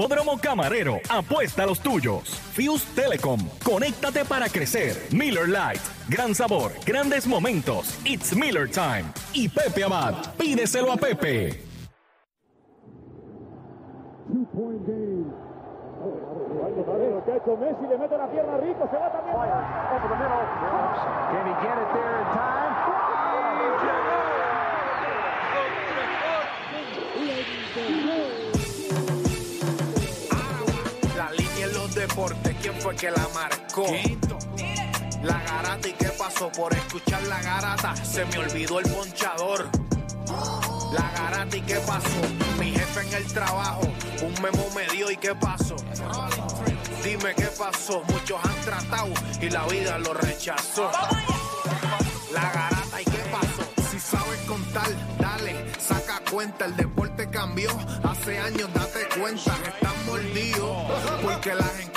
Hipódromo Camarero, apuesta a los tuyos. Fuse Telecom, conéctate para crecer. Miller Lite, gran sabor, grandes momentos. It's Miller Time. Y Pepe Abad, pídeselo a Pepe. Game. There in time? Fue que la marcó? La garata y qué pasó por escuchar la garata, se me olvidó el ponchador. La garata y qué pasó, mi jefe en el trabajo, un memo me dio y qué pasó. Dime qué pasó, muchos han tratado y la vida lo rechazó. La garata y qué pasó, si sabes contar, dale, saca cuenta, el deporte cambió, hace años date cuenta, están mordidos, porque las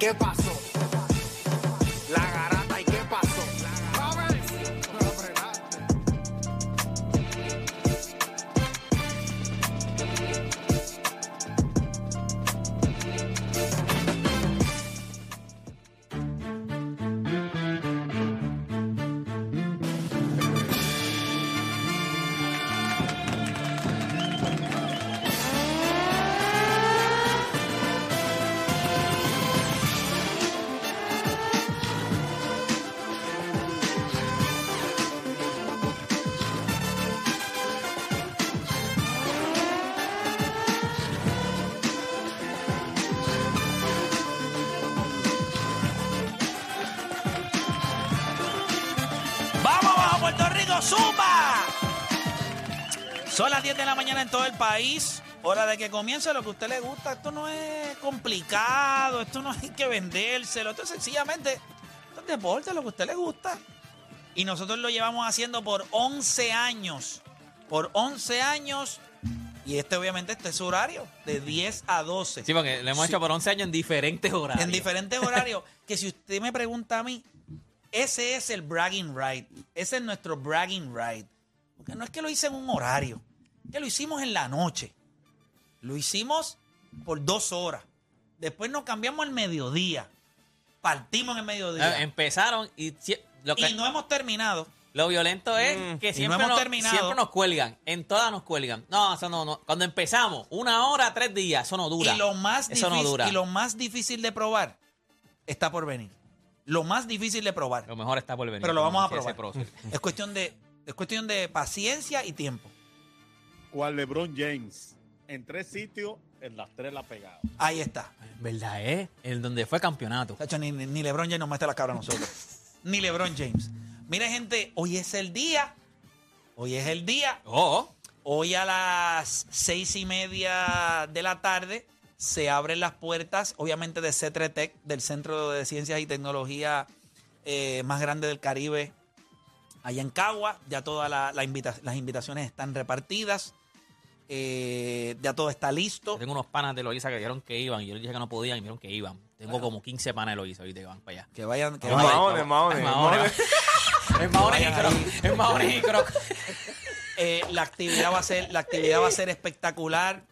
¿Y qué pasó? Son las 10 de la mañana en todo el país. Hora de que comience lo que a usted le gusta. Esto no es complicado, esto no hay que vendérselo. Esto es sencillamente, esto es deporte, lo que a usted le gusta. Y nosotros lo llevamos haciendo por 11 años. Por 11 años. Y este obviamente este es su horario, de 10 a 12. Sí, porque lo hemos Sí. hecho por 11 años en diferentes horarios. En diferentes horarios. que si usted me pregunta a mí, ese es el bragging right. Ese es nuestro bragging right. Porque no es que lo hice en un horario, que lo hicimos en la noche. Lo hicimos por dos horas. Después nos cambiamos al mediodía. Partimos en el mediodía. Eh, Empezaron y si- lo, que- y no hemos terminado. lo violento es Mm, que no siempre, hemos nos, siempre nos cuelgan. En todas nos cuelgan. No, eso no, no. Cuando empezamos, una hora, tres días, eso no dura. Y lo más Eso no difícil, dura. y lo más difícil de probar está por venir. Lo más difícil de probar. Lo mejor está por venir. Pero lo vamos a probar. Es cuestión de, es cuestión de paciencia y tiempo. Cual LeBron James. En tres sitios, en las tres la ha pegado. Ahí está. ¿Verdad, eh? En donde fue campeonato. Tacho, ni, ni- ni LeBron James nos mete la cabra a nosotros. ni LeBron James. Mire, gente, hoy es el día. Hoy es el día. Oh, Hoy a las seis y media de la tarde se abren las puertas, obviamente, de CETRETEC, del Centro de Ciencias y Tecnología eh, más grande del Caribe, allá en Cagua. Ya todas la- la invita- las invitaciones están repartidas. Eh, ya todo está listo. yo tengo unos panas de Loiza que dijeron que iban. Y yo les dije que no podían y me dijeron que iban. Tengo como 15 panas de Loiza ahorita que van para allá. Que vayan, que Es vayan. Mahones, Mahones, Es Mahones. Es Mahones y Croc. Es Mahones y Croc. Eh, la actividad va a ser, la actividad va a ser espectacular.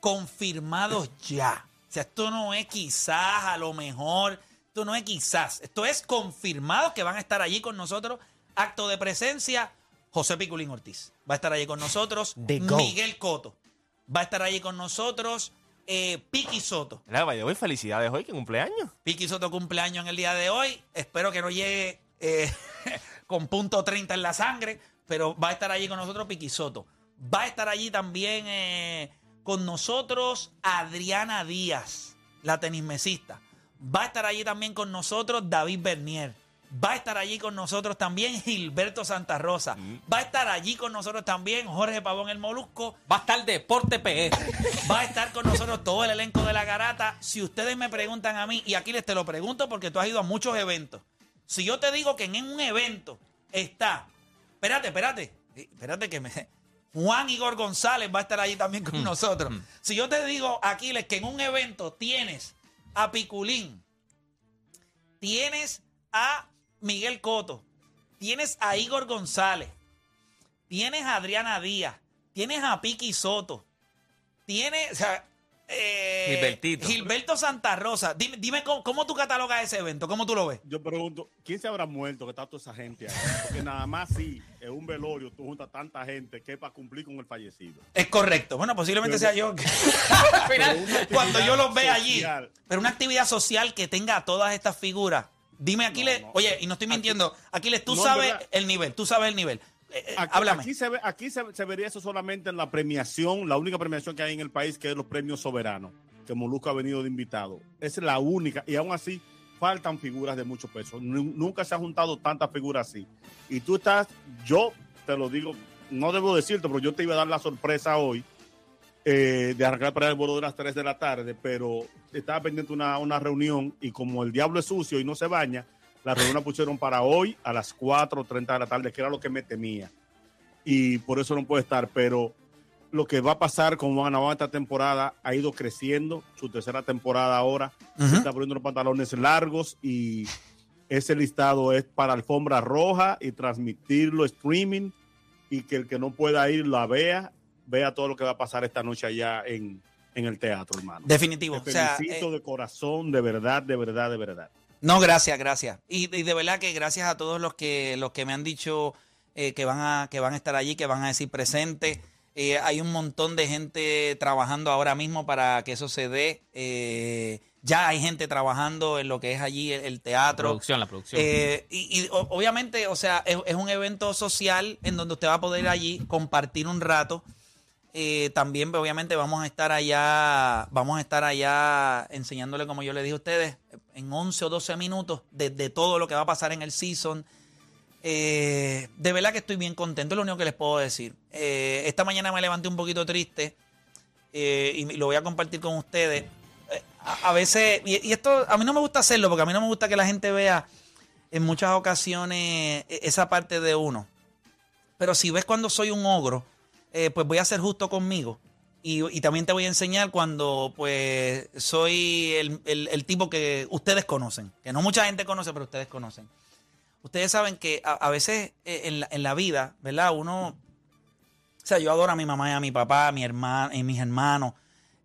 Confirmados ya. O sea, esto no es quizás, a lo mejor, esto no es quizás. Esto es confirmado que van a estar allí con nosotros. Acto de presencia, José Piculín Ortiz. Va a estar allí con nosotros. The. Miguel Coto. Va a estar allí con nosotros. Eh, Piqui Soto. Mira, vaya, hoy felicidades hoy, que cumpleaños. Piqui Soto cumpleaños en el día de hoy. Espero que no llegue eh, con punto 30 en la sangre, pero va a estar allí con nosotros Piqui Soto. Va a estar allí también eh, con nosotros Adriana Díaz, la tenismesista. Va a estar allí también con nosotros David Bernier, Va a estar allí con nosotros también Gilberto Santa Rosa. Va a estar allí con nosotros también Jorge Pavón el Molusco. Va a estar Deporte PR. Va a estar con nosotros todo el elenco de la garata. Si ustedes me preguntan a mí, y aquí les te lo pregunto porque tú has ido a muchos eventos. Si yo te digo que en un evento está, espérate, espérate, eh, espérate que me... Juan Igor González va a estar allí también con nosotros. Si yo te digo, Aquiles, que en un evento tienes a Piculín, tienes a Miguel Coto, tienes a Igor González, tienes a Adriana Díaz, tienes a Piqui Soto, tienes, o sea, eh, Gilbertito. Gilberto Santa Rosa. Dime, dime cómo, cómo tú catalogas ese evento, cómo tú lo ves. Yo pregunto, ¿quién se habrá muerto que está toda esa gente ahí? Porque nada más si en un velorio tú juntas tanta gente que es para cumplir con el fallecido. Es correcto. Bueno, posiblemente Pero- sea yo. Pero una Cuando yo los vea actividad allí. social. Pero una actividad social que tenga a todas estas figuras. Dime, Aquiles, no. oye, y no estoy mintiendo, Aquiles, tú No, sabes el nivel, tú sabes el nivel. Eh, eh, Aquí, háblame. aquí se ve, aquí se, se vería eso solamente en la premiación, la única premiación que hay en el país, que es los premios soberanos, que Molusco ha venido de invitado. Es la única, y aún así faltan figuras de mucho peso. Nu- Nunca se han juntado tantas figuras así. Y tú estás, yo te lo digo, no debo decirte, pero yo te iba a dar la sorpresa hoy eh, de arrancar para el vuelo de las 3 de la tarde, pero estaba pendiente una, una reunión y como el diablo es sucio y no se baña, la reunión la pusieron para hoy a las 4.30 de la tarde, que era lo que me temía. Y por eso no puede estar, pero lo que va a pasar con Juan Navarro esta temporada ha ido creciendo, su tercera temporada ahora, Ujú. se está poniendo los pantalones largos y ese listado es para alfombra roja y transmitirlo streaming y que el que no pueda ir la vea, vea todo lo que va a pasar esta noche allá en, en el teatro, hermano. Definitivo. Te O sea, felicito eh, de corazón, de verdad, de verdad, de verdad. No, gracias, gracias. Y, y de verdad que gracias a todos los que los que me han dicho eh, que van a que van a estar allí, que van a decir presente. Eh, hay un montón de gente trabajando ahora mismo para que eso se dé. Eh, ya hay gente trabajando en lo que es allí el, el teatro. Producción, la producción. Eh, y, y o- obviamente, o sea, es, es un evento social en donde usted va a poder ir allí compartir un rato. Eh, también, obviamente, vamos a estar allá, vamos a estar allá enseñándole, como yo le dije a ustedes, en 11 o 12 minutos de, de todo lo que va a pasar en el season. Eh, de verdad que estoy bien contento, es lo único que les puedo decir. Eh, esta mañana me levanté un poquito triste y lo voy a compartir con ustedes. A, veces, y, y esto a mí no me gusta hacerlo porque a mí no me gusta que la gente vea en muchas ocasiones e- esa parte de uno. Pero si ves cuando soy un ogro, eh, pues voy a ser justo conmigo. Y, también te voy a enseñar cuando pues soy el, el- tipo que ustedes conocen, que no mucha gente conoce, pero ustedes conocen. Ustedes saben que a, veces eh, en la, en la vida, ¿verdad? Uno, o sea, yo adoro a mi mamá y a mi papá, a mi hermano, y mis hermanos.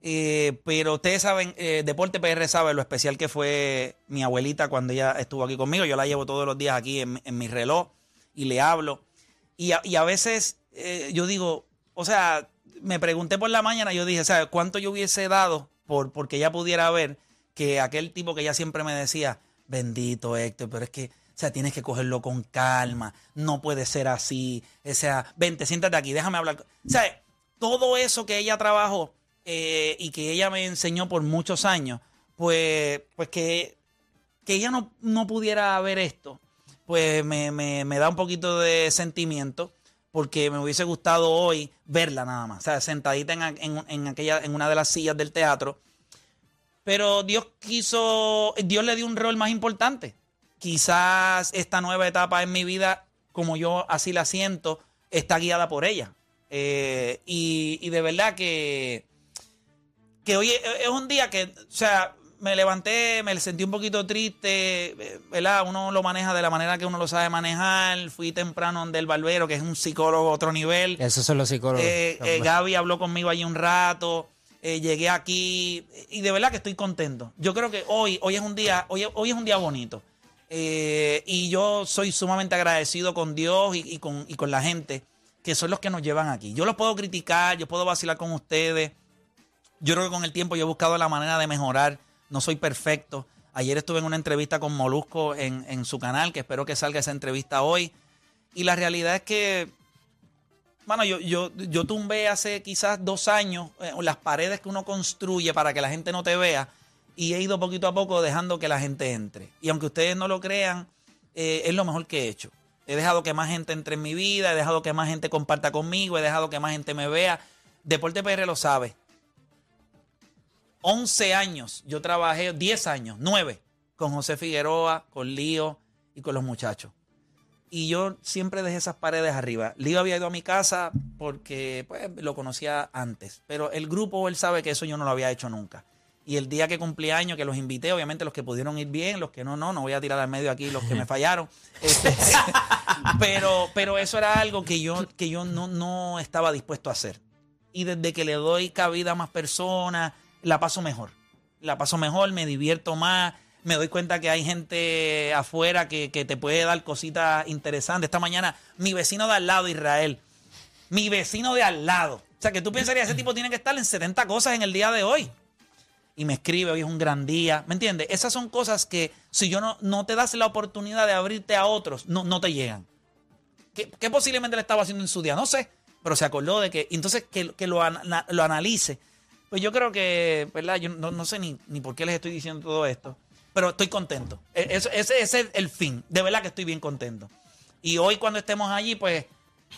Eh, pero ustedes saben, eh, Deporte PR sabe lo especial que fue mi abuelita cuando ella estuvo aquí conmigo. Yo la llevo todos los días aquí en, en mi reloj y le hablo. Y a, y a veces eh, yo digo, o sea, me pregunté por la mañana, yo dije, ¿sabes cuánto yo hubiese dado por porque ella pudiera ver que aquel tipo que ella siempre me decía, bendito Héctor, pero es que, o sea, tienes que cogerlo con calma, no puede ser así, o sea, vente, siéntate aquí, déjame hablar. O sea, todo eso que ella trabajó eh, y que ella me enseñó por muchos años, pues, pues que, que ella no, no pudiera ver esto, pues me, me- me da un poquito de sentimiento porque me hubiese gustado hoy verla nada más, o sea, sentadita en, en- en aquella, en una de las sillas del teatro. Pero Dios quiso, Dios le dio un rol más importante. Quizás esta nueva etapa en mi vida, como yo así la siento, está guiada por ella. Eh, y, y de verdad que, que hoy es un día que, o sea, me levanté, me sentí un poquito triste, ¿verdad? Uno lo maneja de la manera que uno lo sabe manejar. Fui temprano donde el barbero, que es un psicólogo a otro nivel. Esos son los psicólogos. Eh, eh, Gaby habló conmigo allí un rato. eh, llegué aquí y de verdad que estoy contento. Yo creo que hoy, hoy es un día, hoy, hoy es un día bonito. Eh, y yo soy sumamente agradecido con Dios y, y con, y con la gente que son los que nos llevan aquí. Yo los puedo criticar, yo puedo vacilar con ustedes. Yo creo que con el tiempo yo he buscado la manera de mejorar. No soy perfecto. Ayer estuve en una entrevista con Molusco en, en su canal, que espero que salga esa entrevista hoy. Y la realidad es que bueno, yo, yo, yo tumbé hace quizás dos años eh, las paredes que uno construye para que la gente no te vea y he ido poquito a poco dejando que la gente entre. Y aunque ustedes no lo crean, eh, es lo mejor que he hecho. He dejado que más gente entre en mi vida, he dejado que más gente comparta conmigo, he dejado que más gente me vea. Deporte PR lo sabe. 11 años yo trabajé, 10 años, 9, con José Figueroa, con Lío y con los muchachos. Y yo siempre dejé esas paredes arriba. Lío había ido a mi casa porque pues, lo conocía antes. Pero el grupo, él sabe que eso yo no lo había hecho nunca. Y el día que cumplí años, que los invité, obviamente los que pudieron ir bien, los que no, no, no voy a tirar al medio aquí los que me fallaron. Este, pero, pero eso era algo que yo, que yo no, no estaba dispuesto a hacer. Y desde que le doy cabida a más personas, la paso mejor. La paso mejor, me divierto más. Me doy cuenta que hay gente afuera que, que te puede dar cositas interesantes. Esta mañana, mi vecino de al lado, Israel, mi vecino de al lado. O sea, que tú pensarías, ese tipo tiene que estar en 70 cosas en el día de hoy. Y me escribe, hoy es un gran día. ¿Me entiendes? Esas son cosas que si yo no, no te das la oportunidad de abrirte a otros, no, no te llegan. ¿Qué, posiblemente le estaba haciendo en su día? No sé. Pero se acordó de que, entonces que, que lo, lo analice. Pues yo creo que, ¿verdad? Yo no, no sé ni, ni por qué les estoy diciendo todo esto. Pero estoy contento. E- eso- ese, ese es el fin. De verdad que estoy bien contento. Y hoy cuando estemos allí, pues,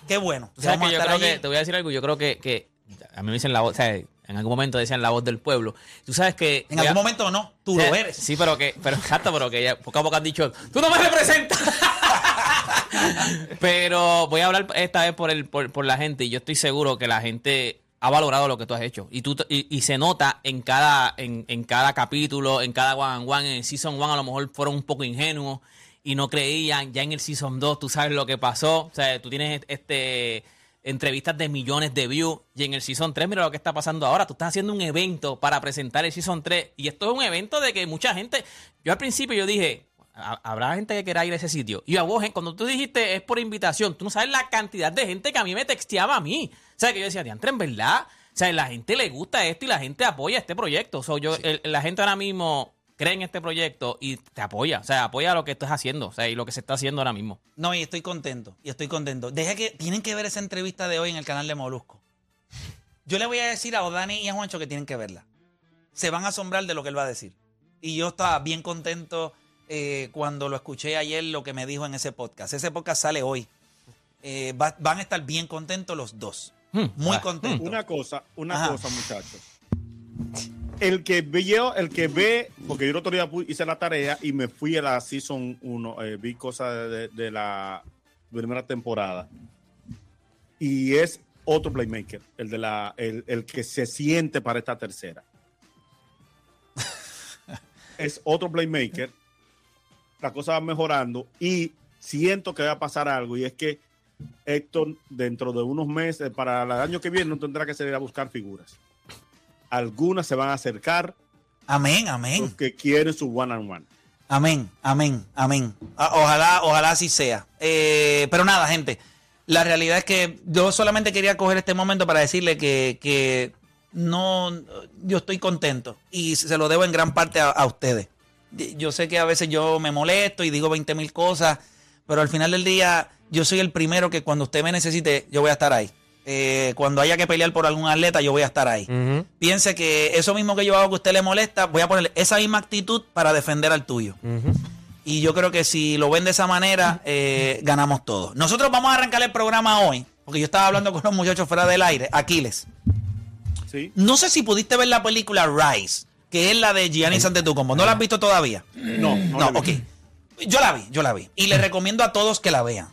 qué bueno. Sabes Vamos que yo creo te voy a decir algo, yo creo que, que a mí me dicen la voz, o sea, en algún momento decían la voz del pueblo. Tú sabes que... En algún momento no, tú o sea, lo eres. Sí, pero que, pero exacto, pero que ya poco a poco han dicho, tú no me representas. pero voy a hablar esta vez por el, por, por la gente, y yo estoy seguro que la gente ha valorado lo que tú has hecho. Y tú y, y se nota en cada, en, en cada capítulo, en cada one and one, en el season one a lo mejor fueron un poco ingenuos y no creían. Ya en el season 2 tú sabes lo que pasó. O sea, tú tienes este entrevistas de millones de views. Y en el Season 3, mira lo que está pasando ahora. Tú estás haciendo un evento para presentar el Season 3. Y esto es un evento de que mucha gente. Yo al principio yo dije. "Ha- Habrá gente que quiera ir a ese sitio. Y a vos, cuando tú dijiste es por invitación, tú no sabes la cantidad de gente que a mí me texteaba a mí. O sea, que yo decía, diantre, en verdad. O sea, la gente le gusta esto y la gente apoya este proyecto. O sea, yo, el- la gente ahora mismo cree en este proyecto y te apoya. O sea, apoya lo que estás haciendo. O sea, y lo que se está haciendo ahora mismo. No, y estoy contento, y estoy contento. Deja que, tienen que ver esa entrevista de hoy en el canal de Molusco. Yo le voy a decir a Odani y a Juancho que tienen que verla. Se van a asombrar de lo que él va a decir. Y yo estaba bien contento eh, cuando lo escuché ayer, lo que me dijo en ese podcast. Ese podcast sale hoy. Eh, va- van a estar bien contentos los dos. Hmm. Muy Ah, contentos. Una cosa, una Ajá. cosa, muchachos. El que vio, el que ve, porque yo el otro día pu- hice la tarea y me fui a la season 1, eh, vi cosas de, de la primera temporada. Y es otro playmaker, el de la, el, el que se siente para esta tercera. es otro playmaker. La cosa va mejorando y siento que va a pasar algo y es que Héctor, dentro de unos meses, para el año que viene, no tendrá que salir a buscar figuras. Algunas se van a acercar, Amén, amén. los que quieren su one on one. Amén, amén, amén. Ah, Ojalá, ojalá así sea. Eh, pero nada, gente. La realidad es que yo solamente quería coger este momento para decirle que, que no, yo estoy contento y se lo debo en gran parte a, a ustedes. Yo sé que a veces yo me molesto y digo 20 mil cosas, pero al final del día yo soy el primero que cuando usted me necesite, yo voy a estar ahí. Eh, cuando haya que pelear por algún atleta, yo voy a estar ahí piense que eso mismo que yo hago que a usted le molesta, voy a ponerle esa misma actitud para defender al tuyo. Y yo creo que si lo ven de esa manera, eh, ganamos todos. Nosotros vamos a arrancar el programa hoy, porque yo estaba hablando con los muchachos fuera del aire, Aquiles. ¿sí? No sé si pudiste ver la película Rise, que es la de Gianni Antetokounmpo. ¿No la has visto todavía? No, no, No, la ok. vi. Yo la vi, yo la vi. Y le recomiendo a todos que la vean.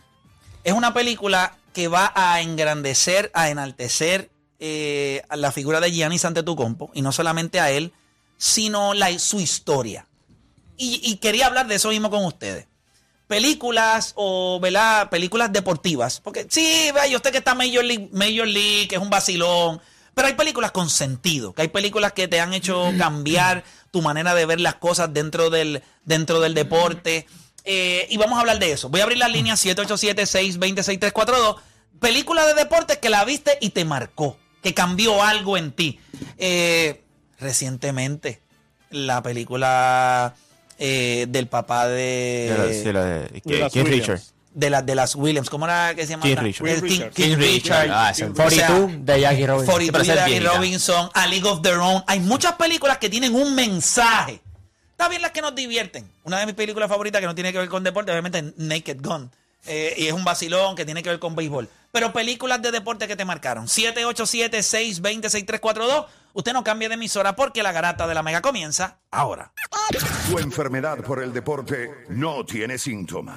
Es una película que va a engrandecer, a enaltecer eh, a la figura de Gianni Antetokounmpo. Y no solamente a él, sino la, su historia. Y, y quería hablar de eso mismo con ustedes. Películas o, ¿verdad? Películas deportivas. Porque sí, vea, yo sé que está Major League, Major League, que es un vacilón. Pero hay películas con sentido, que hay películas que te han hecho cambiar tu manera de ver las cosas dentro del, dentro del deporte. Eh, y vamos a hablar de eso. Voy a abrir la línea 787-626-342. Película de deportes que la viste y te marcó, que cambió algo en ti. Eh, recientemente, la película eh, del papá De la- de, la Williams. Richards. De, la- de las Williams. ¿Cómo era que se llama? King Richard. King King, Richard. King King Richard. Richard. Ah, ese- O sea, 42 de Jackie Robinson. 42 pero esa de es Jackie. Robinson, A League of Their Own. Hay muchas películas que tienen un mensaje. Está bien las que nos divierten. Una de mis películas favoritas que no tiene que ver con deporte, obviamente, Naked Gun. Eh, y es un vacilón que tiene que ver con béisbol. Pero películas de deporte que te marcaron. 787-620-6342. Usted no cambie de emisora porque la garata de la mega comienza ahora. Tu enfermedad por el deporte no tiene síntomas,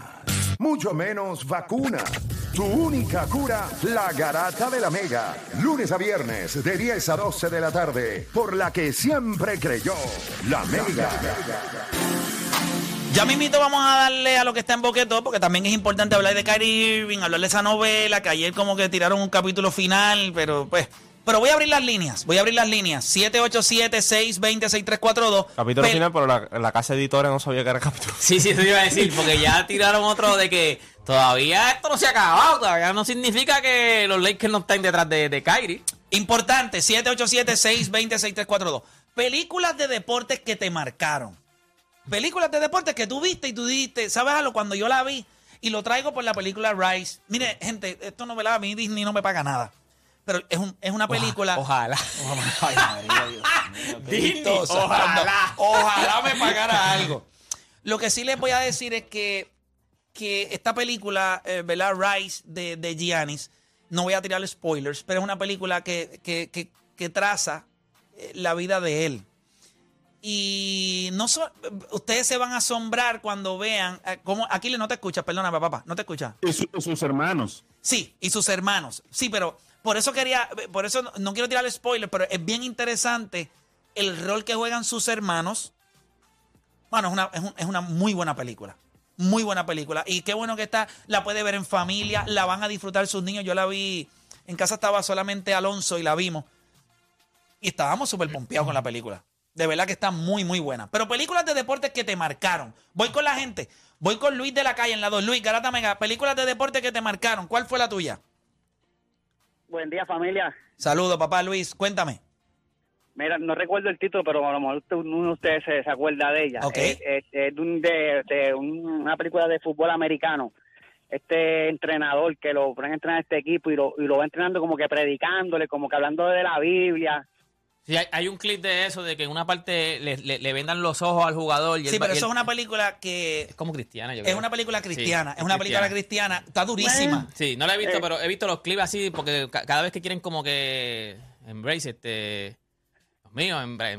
mucho menos vacuna. Tu única cura, la garata de la mega. Lunes a viernes de 10 a 12 de la tarde, por la que siempre creyó, la mega. Ya mismito vamos a darle a lo que está en Boqueto, porque también es importante hablar de Kyrie Irving, hablar de esa novela, que ayer como que tiraron un capítulo final, pero pues... Pero voy a abrir las líneas, voy a abrir las líneas. 787-620-6342. Capítulo Pel- final, pero la, la casa editora no sabía que era capítulo. Sí, sí, eso iba a decir, porque ya tiraron otro de que todavía esto no se ha acabado, todavía no significa que los Lakers no estén detrás de, de Kyrie. Importante, 787-620-6342. Películas de deportes que te marcaron. Películas de deportes que tú viste y tú dijiste, ¿sabes algo? Cuando yo la vi y lo traigo por la película Rise. Mire, gente, esto no me la a mí Disney no me paga nada. Pero es, un- es una película. Ojalá. Ay, María, Dios mío, qué Disney, gustosa. ojalá. Ojalá me pagara algo. Lo que sí les voy a decir es que, que esta película, eh, ¿verdad? Rise de, de Giannis, no voy a tirar spoilers, pero es una película que, que, que- que traza eh, la vida de él. Y no so- ustedes se van a asombrar cuando vean eh, cómo. Aquiles, no te escuchas, perdóname, papá, no te escuchas. Y su- sus hermanos. Sí, y sus hermanos. Sí, pero por eso quería, por eso no, quiero tirar spoiler, pero es bien interesante el rol que juegan sus hermanos. Bueno, es una, es un- es una muy buena película. Muy buena película. Y qué bueno que está, la puede ver en familia, la van a disfrutar sus niños. Yo la vi, en casa estaba solamente Alonso y la vimos. Y estábamos súper pompeados con la película. De verdad que está muy, muy buena. Pero películas de deportes que te marcaron. Voy con la gente. Voy con Luis de la calle en la 2. Luis, Garata Mega. Películas de deporte que te marcaron. ¿Cuál fue la tuya? Buen día, familia. Saludos, papá Luis. Cuéntame. Mira, no recuerdo el título, pero a lo mejor uno de ustedes se, acuerda de ella. Ok. Es, es- es de, de- de un- una película de fútbol americano. Este entrenador que lo ponen a entrenar a este equipo y lo, y lo va entrenando como que predicándole, como que hablando de la Biblia. Sí, hay, hay un clip de eso, de que en una parte le, le- le vendan los ojos al jugador. Y Sí, pero y eso él- es una película que Es como cristiana, yo es creo. una película Sí, cristiana. es una película cristiana. Está durísima. Sí, no la he visto, Eh. pero he visto los clips así, porque ca- cada vez que quieren como que embrace, este... Dios mío, embra-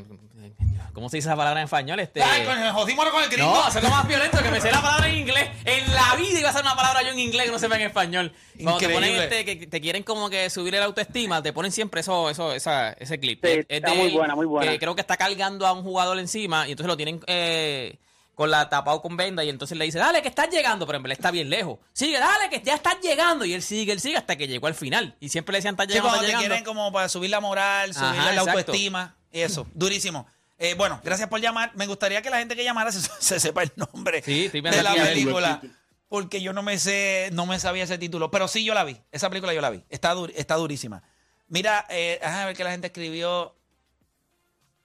¿cómo se dice esa palabra en español? Este... Ay, coño, jodímonos con el gringo. No, hacerlo más violento que me sé la palabra en inglés. En la vida iba a ser una palabra yo en inglés que no sepa en español. Cuando te ponen este, que te quieren como que subir el autoestima, te ponen siempre eso, eso, esa, ese clip. Sí, Es- es está de muy buena, muy buena. Que creo que está cargando a un jugador encima y entonces lo tienen eh, con la tapado con venda y entonces le dice, dale que estás llegando, pero en verdad está bien lejos. Sigue, dale que ya estás llegando. Y él sigue, él sigue hasta que llegó al final. Y siempre le decían, estás Sí, llegando, cuando estás te llegando. quieren como para subir la moral, subir Ajá, la autoestima. Eso, durísimo. Eh, bueno, gracias por llamar. Me gustaría que la gente que llamara se, se sepa el nombre Sí, estoy viendo de la a película. Porque yo no me sé, no me sabía ese título. Pero sí, yo la vi. Esa película yo la vi. Está, dur- está durísima. Mira, eh, déjame ver que la gente escribió.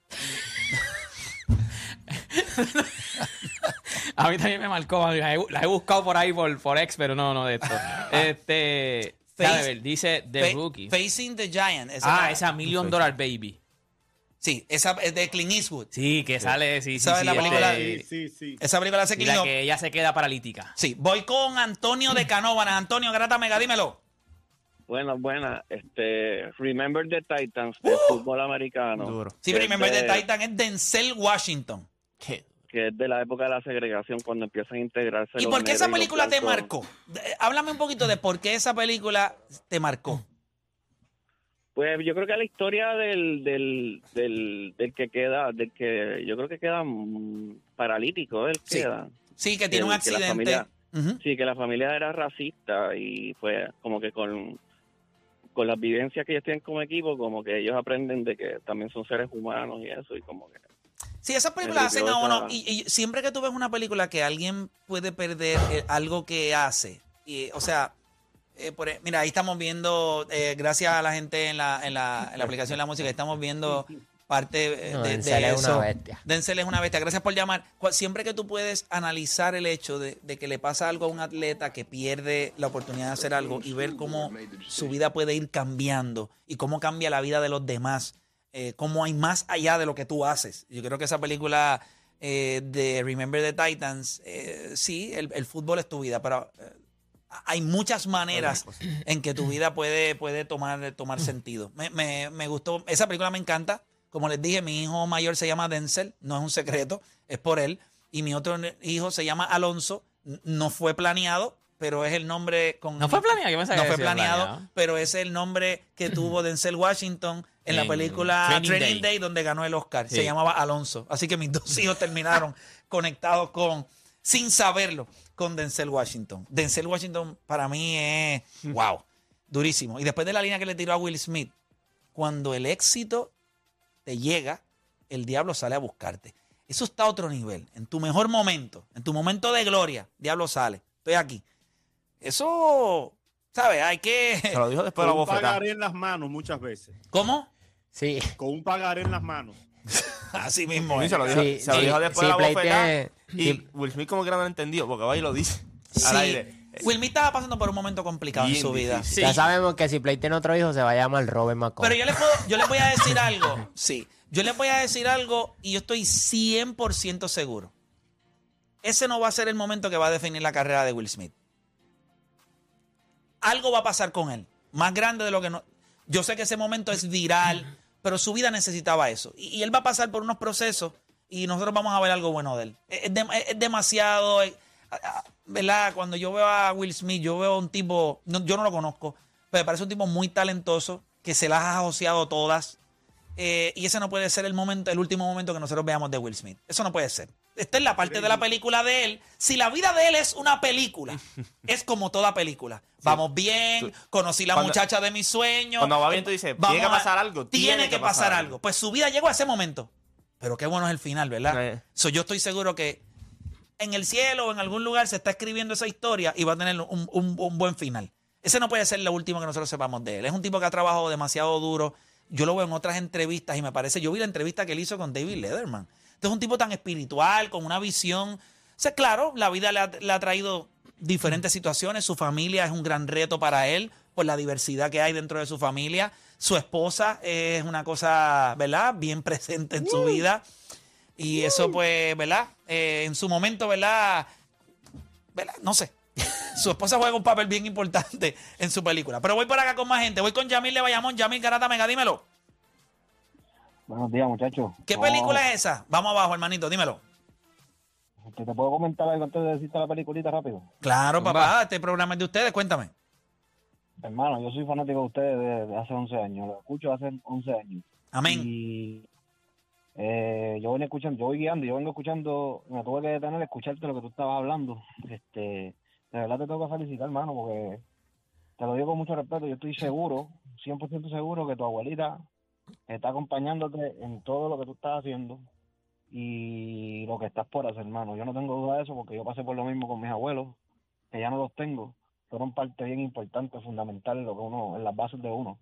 A mí también me marcó, la he, la he buscado por ahí por, por ex, pero no, no de esto. Este, Face- dice The Fa- Rookie. Facing the Giant. Esa Ah, esa Million Dollar Baby. Sí, esa es de Clint Eastwood. Sí, que sale, sí, sí, ¿Sabes sí, la película? este, Sí, sí, sí. Esa película hace y Clint la Eastwood. que ella se queda paralítica. Sí, voy con Antonio de Canóvanas. Antonio, grata mega, dímelo. Buenas, buenas. Este, Remember the Titans de fútbol americano. Duro. Sí, que pero es Remember the de- Titan es Denzel Washington. Que es de la época de la segregación, cuando empiezan a integrarse ¿Y los por qué esa negros y los película te blancos. marcó? Eh, Háblame un poquito de por qué esa película te marcó. Pues yo creo que la historia del, del, del, del que queda, del que yo creo que queda mm, paralítico, él Sí. queda. Sí, que tiene un Que- que accidente. familia- Ujú. Sí, que la familia era racista y pues como que con, con las vivencias que ellos tienen como equipo, como que ellos aprenden de que también son seres humanos y eso, y como que... Sí, esas películas hacen a uno. Y siempre que tú ves una película que alguien puede perder eh, algo que hace, y, o sea, eh, por e- mira, ahí estamos viendo, eh, gracias a la gente en la, en la, en la aplicación de la música, estamos viendo parte eh, No, de, de Denzel es eso. una bestia. Denzel es una bestia. Gracias por llamar. Siempre que tú puedes analizar el hecho de, de que le pasa algo a un atleta que pierde la oportunidad de hacer algo y ver cómo su vida puede ir cambiando y cómo cambia la vida de los demás, eh, cómo hay más allá de lo que tú haces. Yo creo que esa película eh, de Remember the Titans, eh, sí, el, el fútbol es tu vida, pero eh, hay muchas maneras en que tu vida puede, puede tomar, tomar sentido. Me, me- me gustó, esa película me encanta. Como les dije, mi hijo mayor se llama Denzel, no es un secreto, es por él. Y mi otro hijo se llama Alonso, no fue planeado, pero es el nombre con... ¿No fue planeado? Yo No que fue planeado, planeado. pero es el nombre que tuvo Denzel Washington en la En película Training Training, Day. Day. donde ganó el Oscar. Se Sí. llamaba Alonso. Así que mis dos hijos terminaron conectados con, sin saberlo, con Denzel Washington. Denzel Washington para mí es, wow, durísimo. Y después de la línea que le tiró a Will Smith, cuando el éxito te llega, el diablo sale a buscarte. Eso está a otro nivel. En tu mejor momento, en tu momento de gloria, diablo sale. Estoy aquí. Eso, ¿sabes? Hay que... Se lo dijo después Con de la un bofetada. pagaré en las manos muchas veces. ¿Cómo? Sí. Con un pagaré en las manos. Así mismo. Es. se lo dijo, Sí, se lo sí, dijo después sí, de la bofetada. tiene- Y sí. Will Smith como que no lo entendió, porque va y lo dice Sí. al aire. Will Smith estaba pasando por un momento complicado en su vida. Ya sabemos que si Play tiene otro hijo se va a llamar Robert McCall. Pero yo les, puedo, yo les voy a decir algo. Sí. Yo les voy a decir algo y yo estoy 100% seguro. Ese no va a ser el momento que va a definir la carrera de Will Smith. Algo va a pasar con él. Más grande de lo que no. Yo sé que ese momento es viral, pero su vida necesitaba eso. Y, él va a pasar por unos procesos y nosotros vamos a ver algo bueno de él. Es, es dem- es demasiado. ¿Verdad? Cuando yo veo a Will Smith, yo veo a un tipo. yo no lo conozco, pero me parece un tipo muy talentoso, que se las ha asociado todas. eh, y ese no puede ser el momento, el último momento que nosotros veamos de Will Smith. Eso no puede ser. Esta es la parte de la película de él. Si la vida de él es una película, es como toda película. Vamos bien, conocí la Cuando- muchacha de mis sueños. Cuando va bien, tú dices, tiene que a- pasar algo. Tiene, que pasar algo. Pues su vida llegó a ese momento. Pero qué bueno es el final, ¿verdad? Eh. So, yo estoy seguro que en el cielo o en algún lugar se está escribiendo esa historia y va a tener un, un- un buen final. Ese no puede ser lo último que nosotros sepamos de él. Es un tipo que ha trabajado demasiado duro. Yo lo veo en otras entrevistas y me parece, yo vi la entrevista que él hizo con David Letterman. Este es un tipo tan espiritual, con una visión. O sea, claro, la vida le ha, le ha traído diferentes situaciones. Su familia es un gran reto para él por la diversidad que hay dentro de su familia. Su esposa es una cosa, ¿verdad? Bien presente en su vida. Y eso, pues, ¿verdad? Eh, en su momento, ¿verdad? ¿verdad? No sé. Su esposa juega un papel bien importante en su película. Pero voy por acá con más gente. Voy con Yamil de Bayamón. Yamil Garata Mega, dímelo. Buenos días, muchachos. ¿Qué película es esa? Vamos abajo, hermanito, dímelo. ¿Te, te puedo comentar algo antes de decirte la peliculita rápido? Claro, papá, este programa es de ustedes, cuéntame. Hermano, yo soy fanático de ustedes desde hace 11 años. Lo escucho hace 11 años. Amén. Y eh, yo venía escuchando, yo voy guiando, yo vengo escuchando, me tuve que detener a escucharte lo que tú estabas hablando. Este, de verdad te tengo que felicitar, hermano, porque te lo digo con mucho respeto. Yo estoy seguro, 100% seguro que tu abuelita está acompañándote en todo lo que tú estás haciendo y lo que estás por hacer, hermano. Yo no tengo duda de eso porque yo pasé por lo mismo con mis abuelos, que ya no los tengo. Fueron parte bien importante, fundamental en lo que uno, en las bases de uno.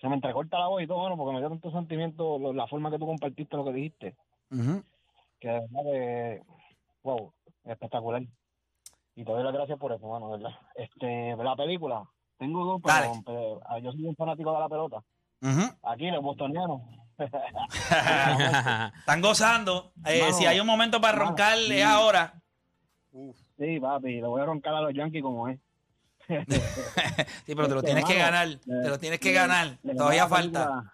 Se me entrecorta la voz y todo, bueno, porque me dio tanto sentimiento lo- la forma que tú compartiste lo que dijiste, que de verdad que, wow, espectacular. Y te doy las gracias por eso, mano, de ¿verdad? Este, la película, tengo dos, pero, ah, yo soy un fanático de la pelota. Ujú. Aquí, los bostonianos. Están gozando. Eh, Mano, si hay un momento para mano, roncar, sí. es ahora. Sí, papi, le voy a roncar a los Yankees como es. Sí, pero te lo Este, tienes que ganar. Te lo tienes que ganar. Todavía la falta.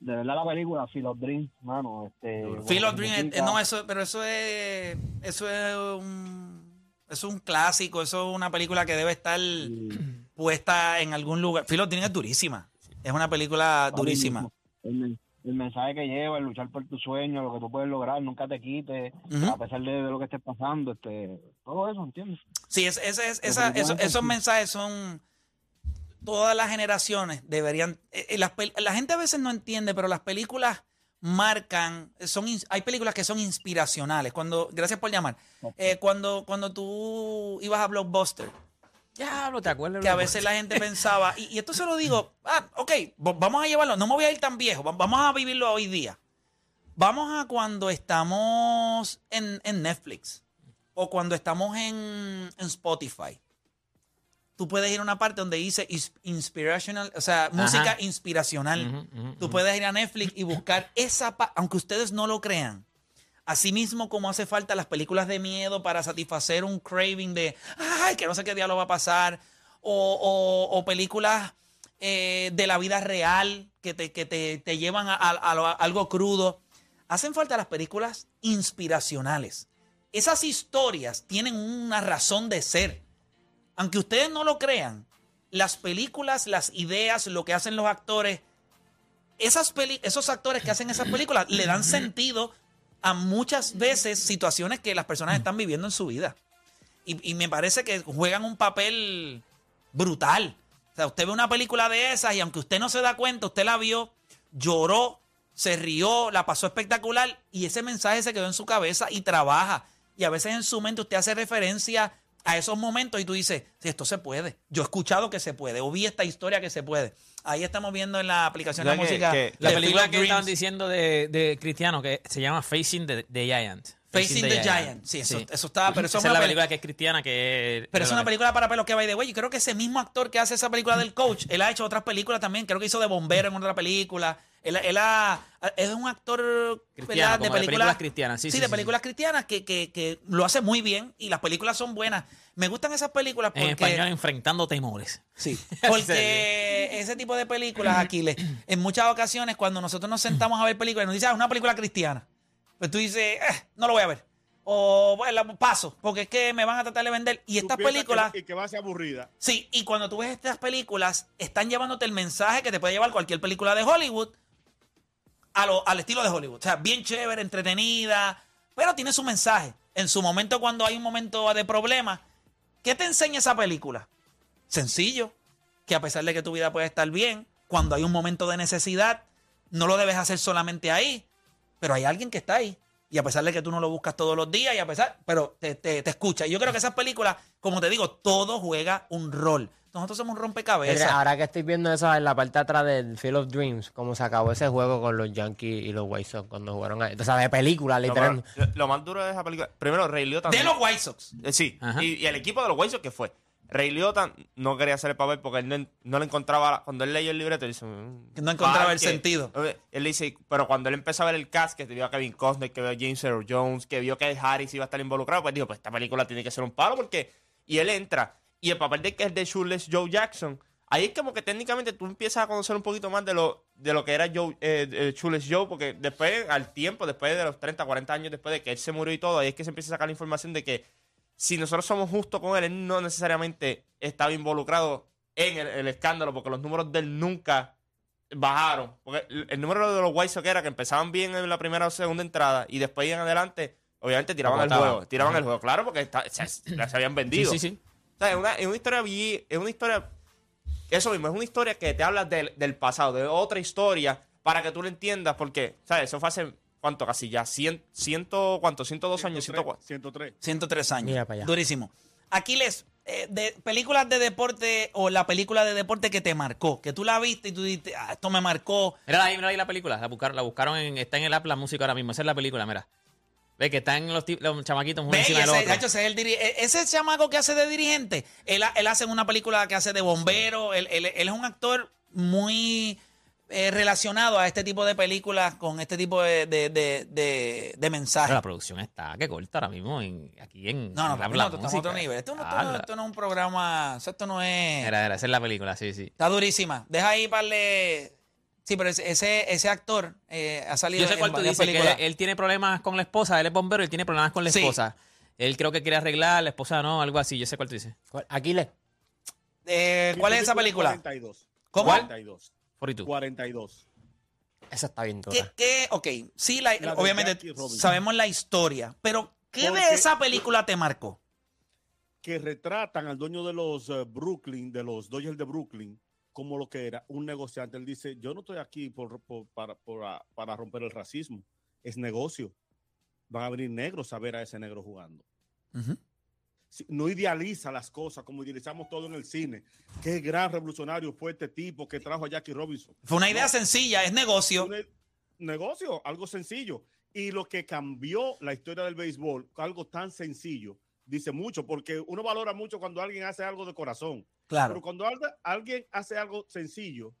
De verdad la película, Phil of Dreams, mano. Este, Phil of Dream, eh, no, eso, pero eso es, eso es un, eso es un clásico, eso es una película que debe estar puesta en algún lugar. Phil of Dream es durísima, es una película durísima. El, men- el mensaje que lleva, el luchar por tu sueño, lo que tú puedes lograr, nunca te quites, a pesar de, de lo que esté pasando, este, todo eso, ¿entiendes? Sí, es, es- es- esa- eso- Definitivamente esos mensajes son todas las generaciones deberían. eh, eh, las la gente a veces no entiende, pero las películas marcan, son hay películas que son inspiracionales. Cuando, gracias por llamar. Eh, cuando, cuando tú ibas a Blockbuster, Diablo, ¿te acuerdas? que a veces la gente pensaba, y, y esto se lo digo, ah, ok, vamos a llevarlo, no me voy a ir tan viejo, va- vamos a vivirlo hoy día. Vamos a cuando estamos en, en Netflix o cuando estamos en, en Spotify. Tú puedes ir a una parte donde dice inspirational, o sea, música inspiracional. Tú puedes ir a Netflix y buscar esa, pa- aunque ustedes no lo crean, Asimismo, como hace falta las películas de miedo para satisfacer un craving de, ay, que no sé qué diablo va a pasar, o, películas eh, de la vida real que te, que te, te llevan a, a algo crudo. Hacen falta las películas inspiracionales. Esas historias tienen una razón de ser. Aunque ustedes no lo crean, las películas, las ideas, lo que hacen los actores, esas peli- esos actores que hacen esas películas le dan sentido a muchas veces situaciones que las personas están viviendo en su vida. Y, y me parece que juegan un papel brutal. O sea, usted ve una película de esas y aunque usted no se da cuenta, usted la vio, lloró, se rió, la pasó espectacular y ese mensaje se quedó en su cabeza y trabaja. Y a veces en su mente usted hace referencia a esos momentos y tú dices, si esto se puede. Yo he escuchado que se puede, o vi esta historia que se puede. Ahí estamos viendo en la aplicación de ¿Sabes que- música. que- la película que estaban diciendo de, de Cristiano, que se llama Facing the, the Giant. Facing the Giant. Sí, eso, eso está. Pero eso Esa es la película que es cristiana, que Pero es una película para pelos que va de güey. Yo creo que ese mismo actor que hace esa película del coach, él ha hecho otras películas también. Creo que hizo de bombero en otra película. Él, él ha- es un actor Cristiano, ¿verdad? como de películas cristianas, sí, sí, de sí, películas cristianas que, que- que lo hace muy bien y las películas son buenas. Me gustan esas películas En porque. español, enfrentando temores. Sí, porque ese tipo de películas, Aquiles, en muchas ocasiones cuando nosotros nos sentamos a ver películas y nos dicen, ah, es una película cristiana, pues tú dices, eh, no lo voy a ver. O bueno, paso, porque es que me van a tratar de vender. Y estas películas... que- y que va a ser aburrida. Sí, y cuando tú ves estas películas, están llevándote el mensaje que te puede llevar cualquier película de Hollywood a lo- al estilo de Hollywood. O sea, bien chévere, entretenida, pero tiene su mensaje. En su momento, cuando hay un momento de problema, ¿qué te enseña esa película? Sencillo, que a pesar de que tu vida puede estar bien, cuando hay un momento de necesidad, no lo debes hacer solamente ahí, pero hay alguien que está ahí. Y a pesar de que tú no lo buscas todos los días, y a pesar, pero te, te- te escucha. Y yo creo que esas películas, como te digo, todo juega un rol. Nosotros somos un rompecabezas. Ahora que estoy viendo eso en la parte de atrás del Field of Dreams, cómo se acabó ese juego con los Yankees y los White Sox cuando jugaron ahí. O sea, de película, literal. lo- lo más duro de esa película. Primero, Ray Liotta. De los White Sox. Eh, Sí, y, y el equipo de los White Sox que fue. Ray Liotta no quería hacer el papel porque él no, no le encontraba. Cuando él leyó el libreto, él dice. "Mm, Que no encontraba el parque". sentido. Él dice, pero cuando él empezó a ver el cast, que vio a Kevin Costner, que vio a James Earl Jones, que vio que Harris iba a estar involucrado, pues dijo, pues esta película tiene que ser un palo porque. Y él entra. Y el papel de que es de Shoeless Joe Jackson. Ahí es como que técnicamente tú empiezas a conocer un poquito más de lo, de lo que era Joe, eh, Shoeless Joe, porque después, al tiempo, después de los 30, 40 años después de que él se murió y todo, ahí es que se empieza a sacar la información de que si nosotros somos justos con él, él no necesariamente estaba involucrado en el, el escándalo, porque los números de él nunca bajaron. Porque el, el número de los White Sox era que empezaban bien en la primera o segunda entrada y después en adelante, obviamente tiraban el juego. Tiraban Ajá. el juego, claro, porque está- se, se habían vendido. Sí, sí, sí. O sea, es una, es una historia bien- es una historia eso mismo, es una historia que te habla del, del pasado, de otra historia, para que tú lo entiendas, porque, ¿sabes? Eso fue hace, ¿cuánto? Casi ya, cien, ciento, ¿cuánto? 102 años, 104. 103. 103 años. Mira para allá. Durísimo. Aquiles, eh, de películas de deporte o la película de deporte que te marcó, que tú la viste y tú dijiste, ah, esto me marcó. Mira ahí, mira ahí la película. La buscaron, la buscaron en, está en el app la música ahora mismo. Esa es la película, mira. Ve que están los, los chamaquitos uno Ve, y encima del ese, otro. de hecho, ese, es el diri- e- ese chamaco que hace de dirigente, él, él hace una película que hace de bombero, él, él- él es un actor muy eh, relacionado a este tipo de películas con este tipo de, de, de, de- mensajes. La producción está que corta ahora mismo en, aquí en, No, no, en la no, estás a otro nivel. Esto no, esto no- esto no es un programa, o sea, esto no es... Mira, esa es la película, sí, sí. Está durísima. Deja ahí para Sí, pero ese, ese, actor eh, ha salido Yo sé en cuál tú varias dices, películas. que él tiene problemas con la esposa, él es bombero, él tiene problemas con la Sí. esposa. Él creo que quiere arreglar, la esposa no, algo así. Yo sé cuál tú dices. Aquiles. Eh, ¿Cuál es esa película? 42. ¿Cómo? 42. 42. 42. Esa está bien ¿Qué, dura. qué? Ok, sí, la- La de obviamente Jackie Robinson. sabemos la historia, pero ¿qué de Porque- esa película te marcó? que retratan al dueño de los eh, Brooklyn, de los Dodgers de Brooklyn, como lo que era un negociante. Él dice, yo no estoy aquí por, por- para, por- a- para romper el racismo, es negocio. Van a venir negros a ver a ese negro jugando. Sí, No idealiza las cosas como idealizamos todo en el cine. Qué gran revolucionario fue este tipo que trajo a Jackie Robinson. Fue una idea No, sencilla, es negocio. un ne- negocio, algo sencillo. Y lo que cambió la historia del béisbol, algo tan sencillo, dice mucho, porque uno valora mucho cuando alguien hace algo de corazón. Claro. Pero cuando alguien hace algo sencillo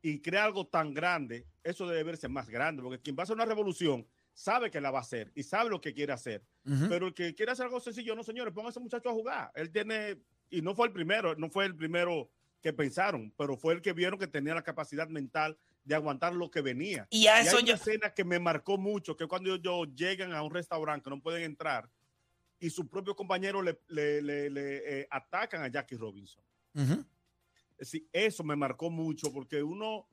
y crea algo tan grande, eso debe verse más grande, porque quien va a hacer una revolución sabe que la va a hacer y sabe lo que quiere hacer. Ujú. Pero el que quiere hacer algo sencillo, no, señores, pongan a ese muchacho a jugar. Él tiene, y no fue el primero, no fue el primero que pensaron, pero fue el que vieron que tenía la capacidad mental de aguantar lo que venía. Y a eso hay yo- una escena que me marcó mucho, que cuando ellos llegan a un restaurante que no pueden entrar y sus propios compañeros le, le- le- le, eh, atacan a Jackie Robinson. Es decir, eso me marcó mucho porque uno,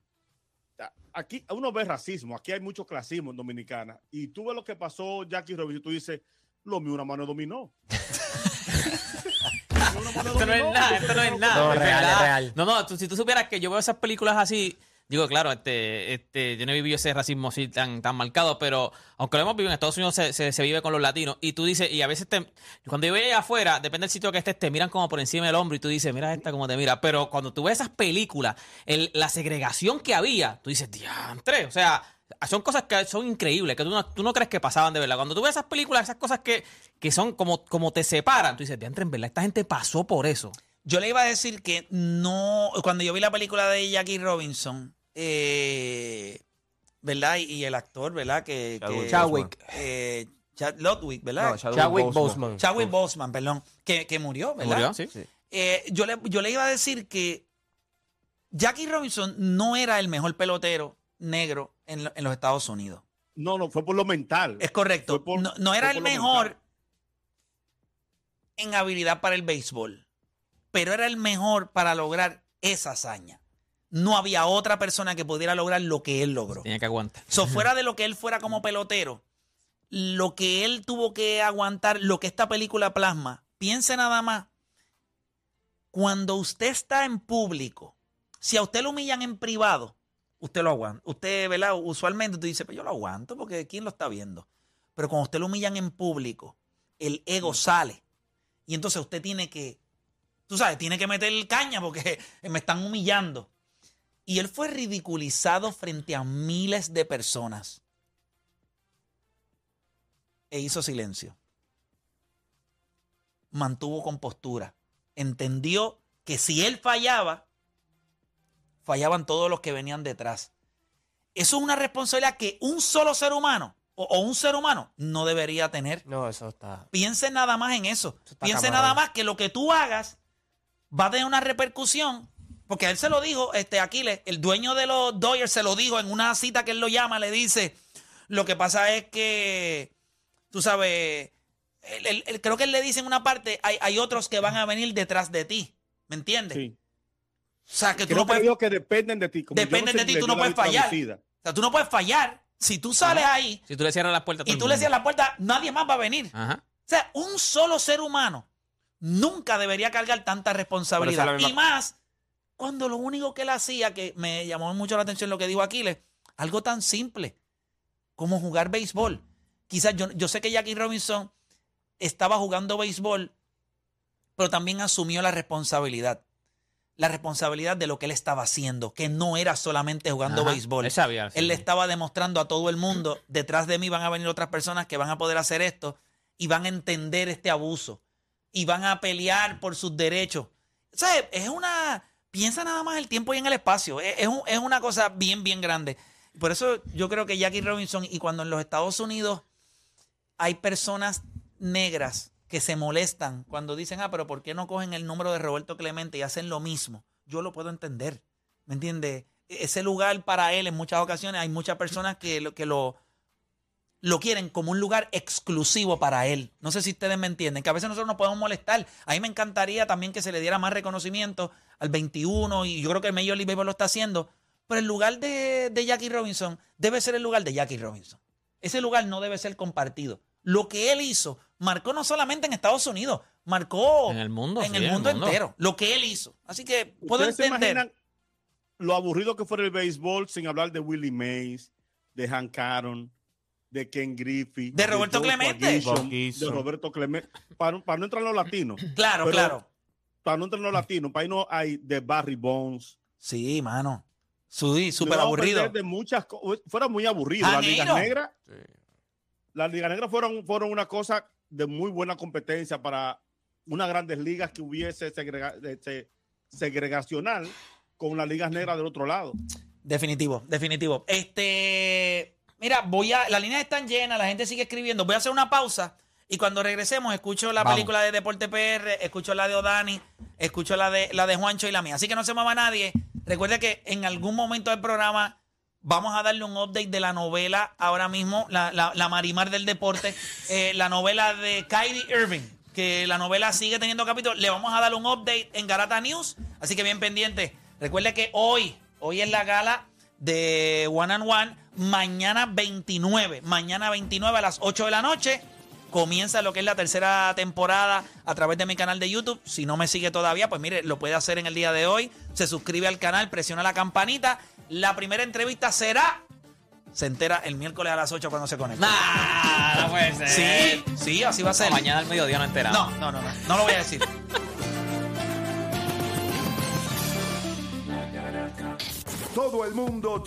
aquí uno ve racismo, aquí hay mucho clasismo en Dominicana y tú ves lo que pasó Jackie Robinson y tú dices, lo mío una mano dominó. Esto no es nada, esto no es nada. No, real, real. No, no, tú- si tú supieras que yo veo esas películas así, digo, claro, este, este, yo no he vivido ese racismo así tan, tan marcado, pero aunque lo hemos vivido en Estados Unidos, se, se- vive con los latinos. Y tú dices, y a veces te, cuando yo voy afuera, depende del sitio que estés, te miran como por encima del hombro y tú dices, mira esta como te mira. Pero cuando tú ves esas películas, el- la segregación que había, tú dices, diantre, o sea, son cosas que son increíbles, que tú no, tú no crees que pasaban de verdad. Cuando tú ves esas películas, esas cosas que, que son como, como te separan, tú dices, diantre, en verdad, esta gente pasó por eso. Yo le iba a decir que no, cuando yo vi la película de Jackie Robinson, eh, ¿verdad? Y, y el actor, ¿verdad? Que, que- Chadwick. eh, Chad Ludwig, ¿verdad? No, Chadwick Boseman. Chadwick Boseman, perdón, que, que murió, ¿verdad? ¿Murió? Sí. Eh, yo, le, yo le iba a decir que Jackie Robinson no era el mejor pelotero negro en, lo- en los Estados Unidos. No, no, fue por lo mental. Es correcto. Por- no, no era el mejor mental. en habilidad para el béisbol, pero era el mejor para lograr esa hazaña. No había otra persona que pudiera lograr lo que él logró. Tenía que aguantar. So, fuera de lo que él fuera como pelotero, lo que él tuvo que aguantar, lo que esta película plasma, piense nada más, cuando usted está en público, si a usted lo humillan en privado, usted lo aguanta. Usted, ¿verdad? Usualmente tú dices, pues yo lo aguanto porque ¿quién lo está viendo? Pero cuando usted lo humillan en público, el ego sale. Y entonces usted tiene que, tú sabes, tiene que meter caña porque me están humillando. Y él fue ridiculizado frente a miles de personas. E hizo silencio. Mantuvo compostura. Entendió que si él fallaba, fallaban todos los que venían detrás. Eso es una responsabilidad que un solo ser humano o, o un ser humano no debería tener. No, eso está. Piense nada más en eso. está Piense camarón. nada más que lo que tú hagas va a tener una repercusión. Porque él se lo dijo, este Aquiles, el dueño de los Dodgers se lo dijo en una cita que él lo llama, le dice, lo que pasa es que, tú sabes, él- él- él- creo que él le dice en una parte, hay, hay otros que van a venir detrás de ti, ¿me entiendes? Sí. O sea, que tú Creo no que puedes, que dependen de ti. Como dependen sé de ti, tú no la puedes fallar. traducida. O sea, tú no puedes fallar. Si tú sales ahí Si tú le cierras las puertas a todo y tú le cierras la puerta, nadie más va a venir. Ajá. O sea, un solo ser humano nunca debería cargar tanta responsabilidad. La Y más cuando lo único que él hacía, que me llamó mucho la atención lo que dijo Aquiles, algo tan simple como jugar béisbol. Quizás yo, yo sé que Jackie Robinson estaba jugando béisbol, pero también asumió la responsabilidad. La responsabilidad de lo que él estaba haciendo, que no era solamente jugando Ajá. béisbol. Él sabía. Él le estaba demostrando a todo el mundo, detrás de mí van a venir otras personas que van a poder hacer esto y van a entender este abuso y van a pelear por sus derechos. O sea, es una... Piensa nada más el tiempo y en el espacio. Es, es un- es una cosa bien, bien grande. Por eso yo creo que Jackie Robinson y cuando en los Estados Unidos hay personas negras que se molestan cuando dicen, ah, pero ¿por qué no cogen el número de Roberto Clemente y hacen lo mismo? Yo lo puedo entender. ¿Me entiendes? Ese lugar para él en muchas ocasiones hay muchas personas que lo, que lo, lo quieren como un lugar exclusivo para él. No sé si ustedes me entienden, que a veces nosotros nos podemos molestar. A mí me encantaría también que se le diera más reconocimiento al 21 y yo creo que el Major League Baseball lo está haciendo. Pero el lugar de, de Jackie Robinson debe ser el lugar de Jackie Robinson. Ese lugar no debe ser compartido. Lo que él hizo marcó no solamente en Estados Unidos, marcó En el mundo, en sí, el en el mundo mundo. entero. Lo que él hizo. Así que puedo ¿Ustedes se entender. imaginan lo aburrido que fuera el béisbol sin hablar de Willie Mays, de Hank Aaron, de Ken Griffey, De Roberto Clemente. De Roberto Clemente, para, para no entrar en los latinos. Claro, Pero- claro. Para no entrar en los latinos, para ahí no hay de Barry Bonds. Sí, mano. Sí, súper aburrido. De muchas fuera muy aburrido. Las Janeiro. ligas negras, las ligas negras fueron, fueron una cosa de muy buena competencia para unas grandes ligas que hubiese segrega- segregacional con las ligas negras del otro lado. Definitivo, definitivo. Este. Mira, voy a. Las líneas están llenas, la gente sigue escribiendo. Voy a hacer una pausa y cuando regresemos, escucho la Vamos. película de Deporte PR, escucho la de Odani, escucho la de, la de Juancho y la mía. Así que no se mueva nadie. Recuerde que en algún momento del programa vamos a darle un update de la novela ahora mismo, la, la- la Marimar del Deporte, eh, la novela de Kylie Irving, que la novela sigue teniendo capítulos. Le vamos a dar un update en Garata News, así que bien pendiente. Recuerde que hoy, hoy es la gala de One and One, mañana 29, mañana 29 a las 8 de la noche. Comienza lo que es la tercera temporada a través de mi canal de YouTube. Si no me sigue todavía, pues mire, lo puede hacer en el día de hoy. Se suscribe al canal, presiona la campanita. La primera entrevista será. Se entera el miércoles a las 8 cuando se conecte. Nah, no puede ser. Sí, sí, así va a ser. No, mañana al mediodía no enteramos. No, no, no, no. No lo voy a decir. Todo el mundo